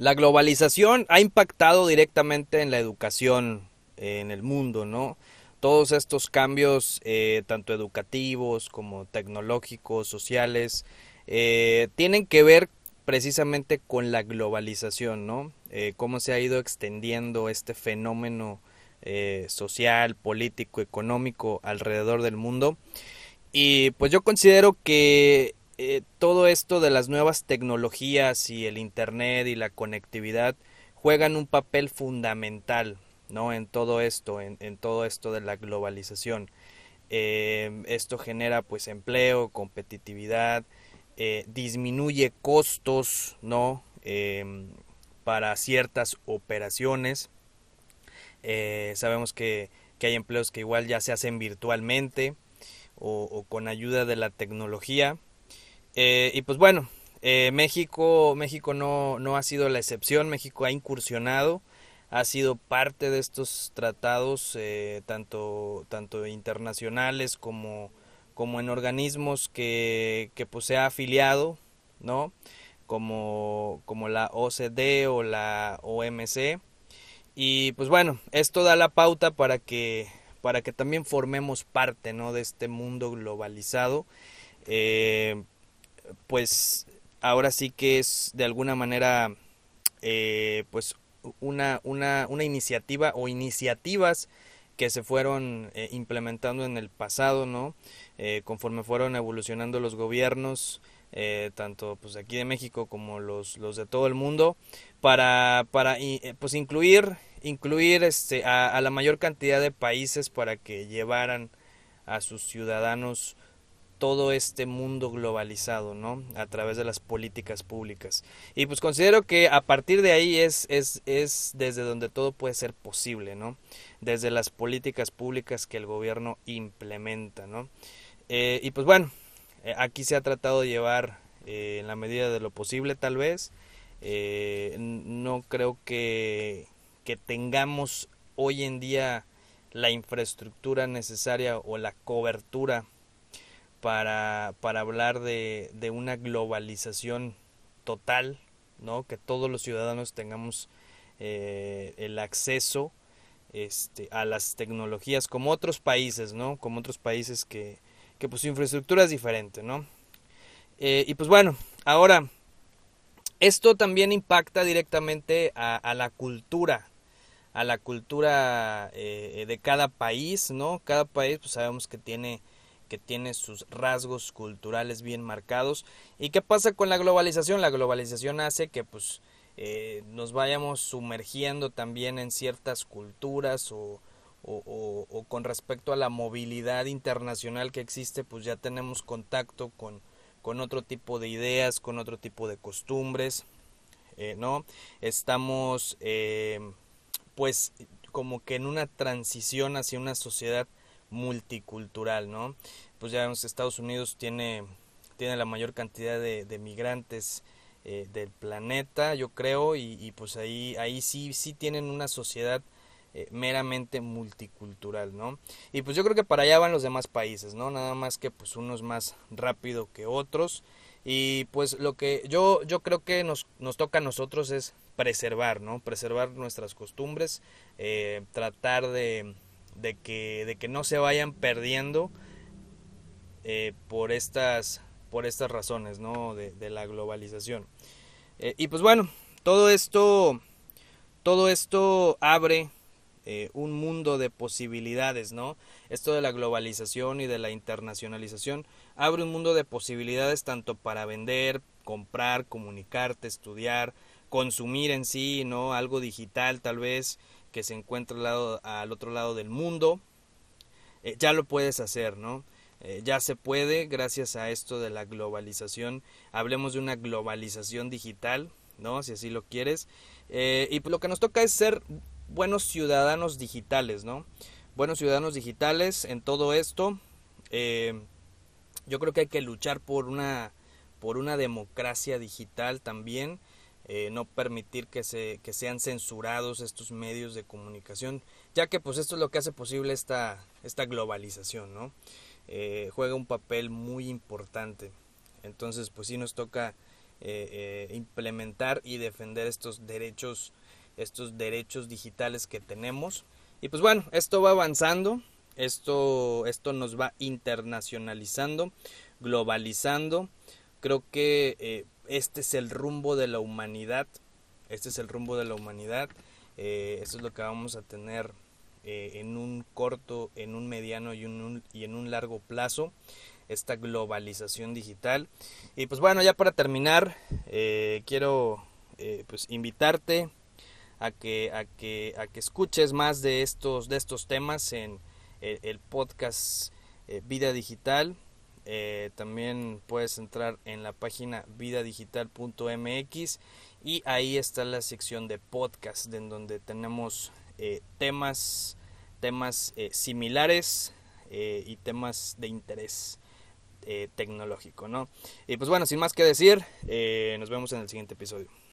La globalización ha impactado directamente en la educación en el mundo, ¿no? Todos estos cambios, eh, tanto educativos como tecnológicos, sociales, eh, tienen que ver precisamente con la globalización, ¿no? Eh, cómo se ha ido extendiendo este fenómeno social, político, económico alrededor del mundo. Y pues yo considero que eh, todo esto de las nuevas tecnologías y el Internet y la conectividad juegan un papel fundamental ¿no? en todo esto, en, todo esto de la globalización. Eh, esto genera pues empleo, competitividad, eh, disminuye costos ¿no? para ciertas operaciones. sabemos que, hay empleos que igual ya se hacen virtualmente o con ayuda de la tecnología. Eh, y pues bueno, eh, México, México no, no ha sido la excepción, México ha incursionado, ha sido parte de estos tratados, eh, tanto, tanto internacionales como, como en organismos que, que pues se ha afiliado, ¿no? Como, como la OCDE o la OMC. Y pues bueno, esto da la pauta para que, para que también formemos parte, ¿no? De este mundo globalizado. Pues ahora sí que es de alguna manera eh, pues una, una, una, iniciativa o iniciativas que se fueron eh, implementando en el pasado, ¿no? Eh, conforme fueron evolucionando los gobiernos, tanto pues aquí de México como los, los de todo el mundo, para, para pues incluir, incluir este, a la mayor cantidad de países para que llevaran a sus ciudadanos todo este mundo globalizado, ¿no? A través de las políticas públicas. Y pues considero que a partir de ahí es, es, es desde donde todo puede ser posible, ¿no? Desde las políticas públicas que el gobierno implementa, ¿no? Eh, y pues bueno, eh, aquí se ha tratado de llevar eh, en la medida de lo posible tal vez. no creo que, que tengamos hoy en día la infraestructura necesaria o la cobertura para, para hablar de, de, una globalización total, ¿no? que todos los ciudadanos tengamos eh, el acceso este, a las tecnologías como otros países, ¿no? como otros países que, que pues su infraestructura es diferente. ¿no? Eh, y pues bueno, ahora, esto también impacta directamente a, la cultura, a la cultura eh, de cada país, ¿no? Cada país, pues sabemos que tiene que tiene sus rasgos culturales bien marcados. ¿Y qué pasa con la globalización? La globalización hace que pues eh, nos vayamos sumergiendo también en ciertas culturas o, con respecto a la movilidad internacional que existe, pues ya tenemos contacto con, con otro tipo de ideas, con otro tipo de costumbres, eh, ¿no? Estamos eh, pues como que en una transición hacia una sociedad multicultural, ¿no? Pues ya vemos Estados Unidos tiene, tiene la mayor cantidad de, de migrantes eh, del planeta, yo creo, y, pues ahí, ahí sí, sí tienen una sociedad eh, meramente multicultural, ¿no? Y pues yo creo que para allá van los demás países, ¿no? Nada más que pues unos más rápido que otros. Y pues lo que yo, yo creo que nos, nos toca a nosotros es preservar, ¿no? Preservar nuestras costumbres, eh, tratar de, de que, de que no se vayan perdiendo eh, por, estas, por estas razones ¿no? de, la globalización. Eh, y pues bueno, todo esto, todo esto abre eh, un mundo de posibilidades, ¿no? Esto de la globalización y de la internacionalización abre un mundo de posibilidades tanto para vender, comprar, comunicarte, estudiar, consumir en sí, ¿no? Algo digital tal vez, que se encuentra al, otro lado del mundo, eh, ya lo puedes hacer, ¿no? Eh, ya se puede gracias a esto de la globalización. Hablemos de una globalización digital, ¿no? Si así lo quieres. Eh, y lo que nos toca es ser buenos ciudadanos digitales, ¿no? Buenos ciudadanos digitales en todo esto. yo creo que hay que luchar por una, por una democracia digital también. Eh, no permitir que, se, que sean censurados estos medios de comunicación, ya que pues esto es lo que hace posible esta, esta globalización, ¿no? Eh, juega un papel muy importante. Entonces pues sí nos toca implementar y defender estos derechos, estos derechos digitales que tenemos. Y pues bueno, esto va avanzando, esto, esto nos va internacionalizando, globalizando. Creo que este es el rumbo de la humanidad. Este es el rumbo de la humanidad. Eh, esto es lo que vamos a tener eh, en un corto, en un mediano y, en un largo plazo. Esta globalización digital. Y pues bueno, ya para terminar, eh, quiero pues invitarte a que, a que, a que escuches más de estos, de estos temas en el podcast Vida Digital. Eh, también puedes entrar en la página vidadigital.mx y ahí está la sección de podcast en donde tenemos eh, temas temas eh, similares y temas de interés tecnológico no y pues bueno sin más que decir nos vemos en el siguiente episodio